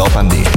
Europa D.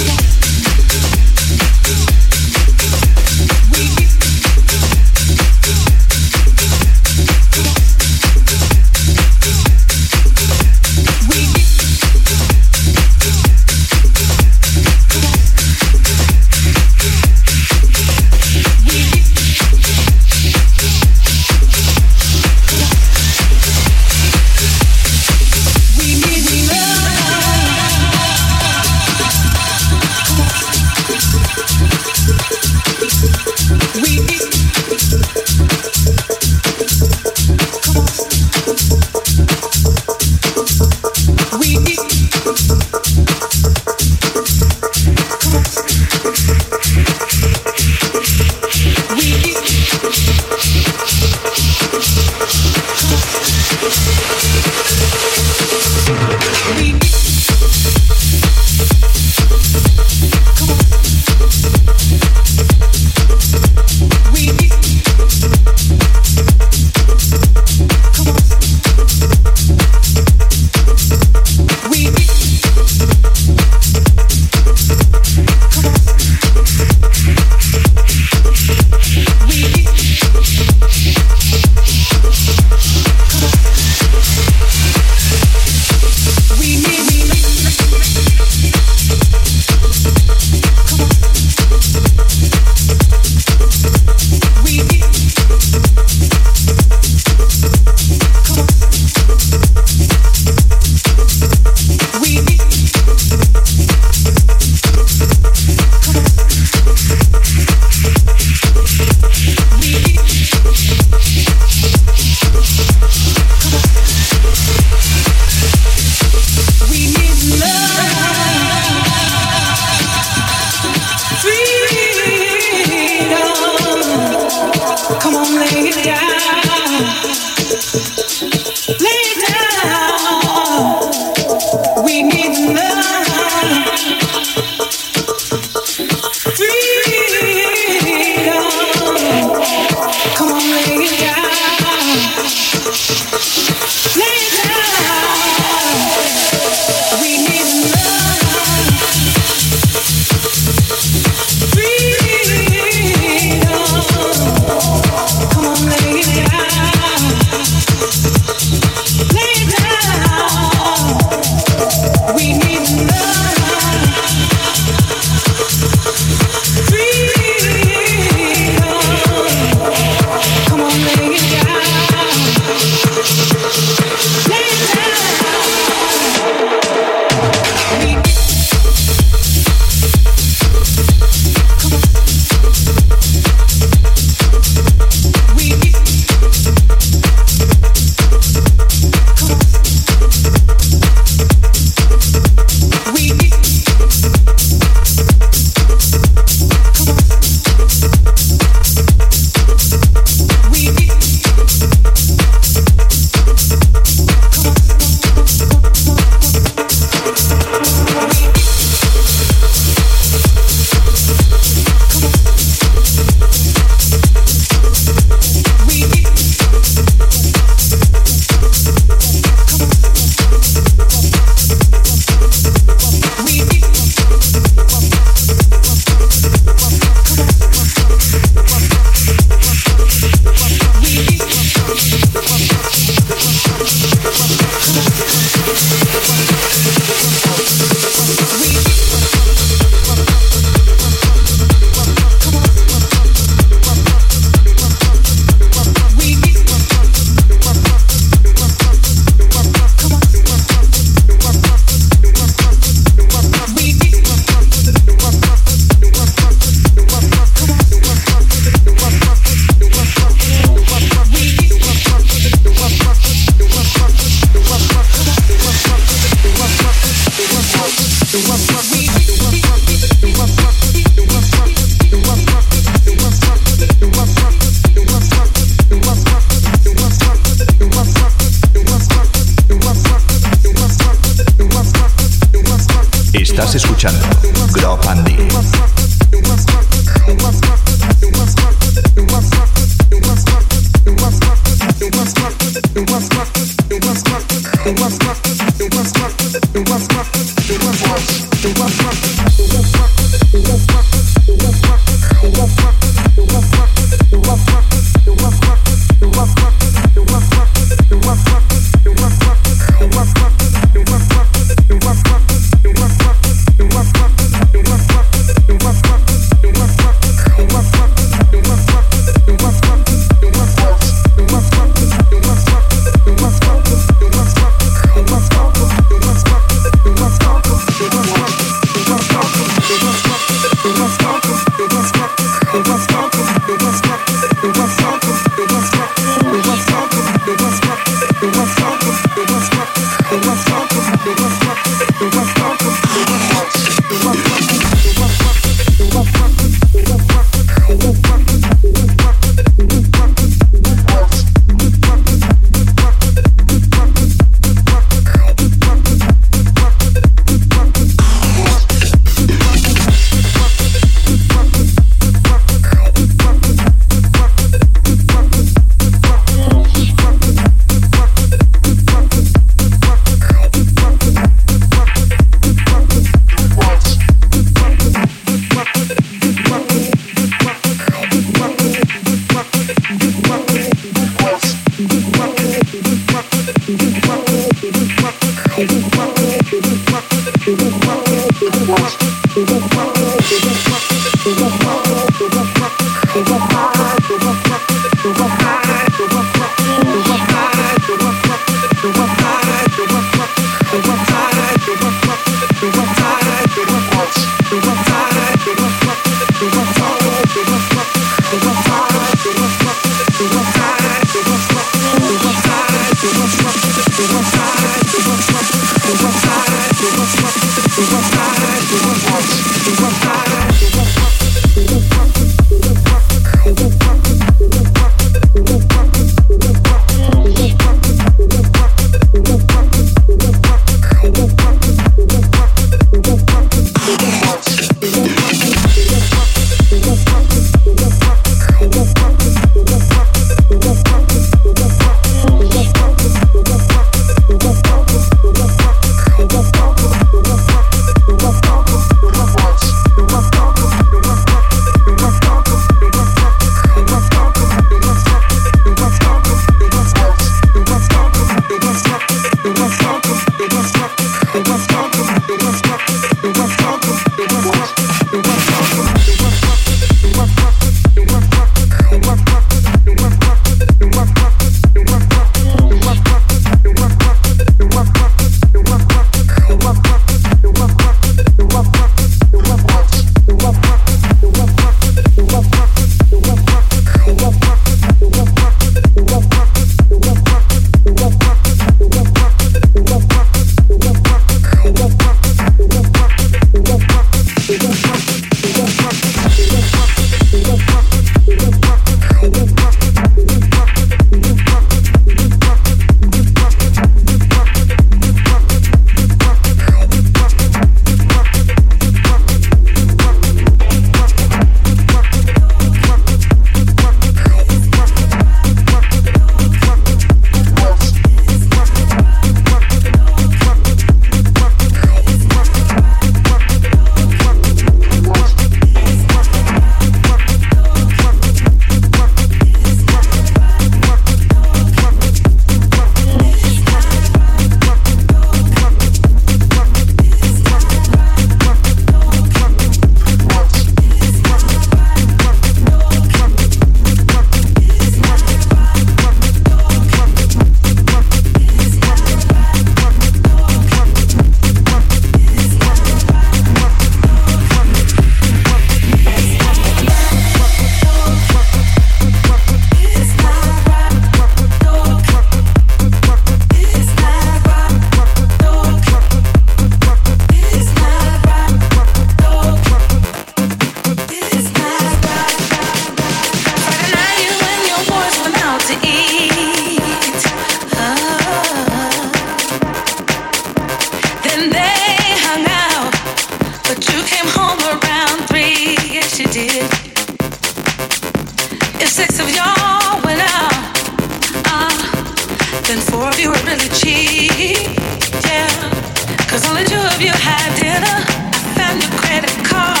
credit card.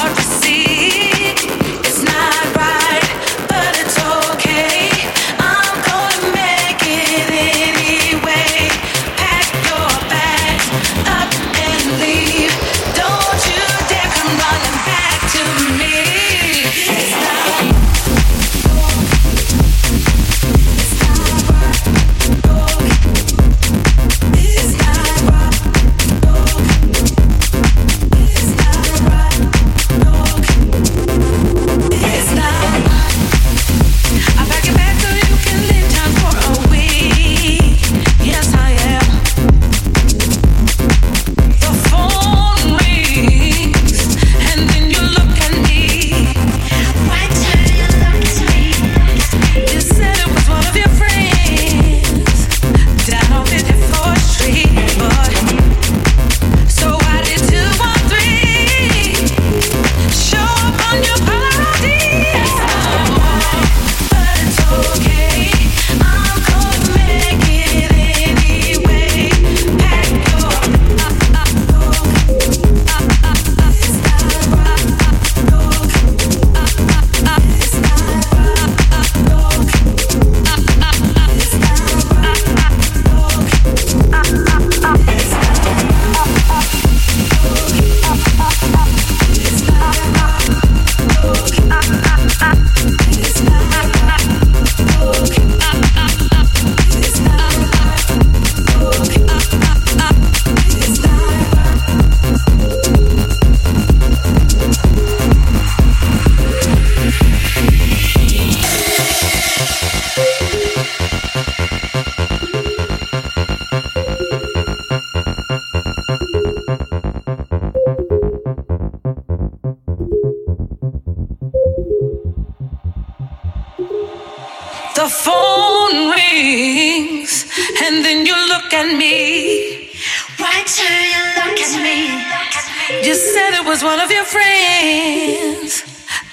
was one of your friends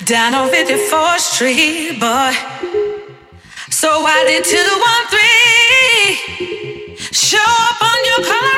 down on 54th Street, boy. So I did 213 show up on your car.